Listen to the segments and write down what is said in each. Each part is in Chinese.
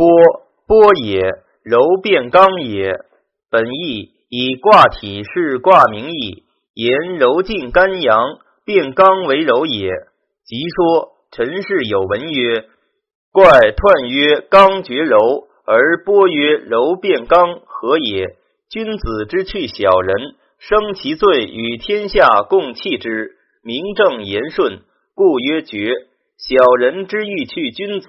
波波也，柔变刚也。本意以卦体是卦名义，言柔进干阳，变刚为柔也。即说陈氏有文曰：“怪彖曰刚绝柔，而波曰柔变刚，何也？君子之去小人，生其罪与天下共弃之，名正言顺，故曰绝。小人之欲去君子，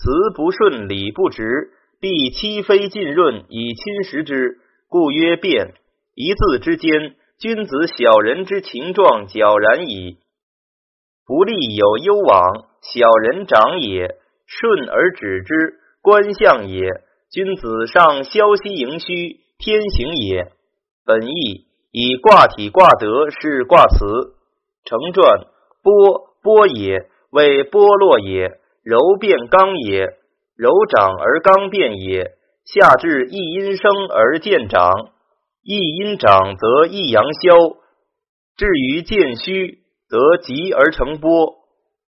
辞不顺，礼不直，必欺非浸润以侵蚀之，故曰变。一字之间，君子小人之情状皎然矣。”不利有攸往，小人长也，顺而止之，观象也。君子上消息盈虚，天行也。本义以卦体卦德是卦辞。成传波波也，为波落也，柔变刚也，柔长而刚变也。下至一阴生而见长，一阴长则一阳消，至于见虚。则急而成波，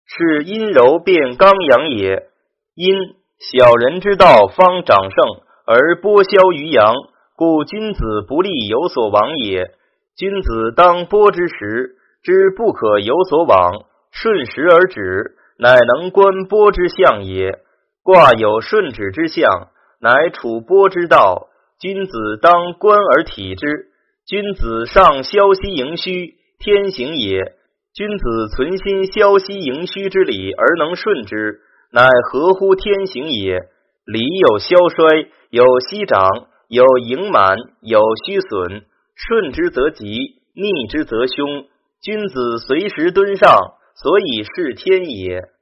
是阴柔变刚阳也。阴小人之道方长盛，而波消于阳，故君子不利有所往也。君子当波之时，知不可有所往，顺时而止，乃能观波之象也。卦有顺止之象，乃处波之道。君子当观而体之。君子上消息盈虚，天行也。君子存心消息盈虚之理而能顺之，乃合乎天行也。理有消衰，有息长，有盈满，有虚损。顺之则吉，逆之则凶。君子随时敦上，所以是天也。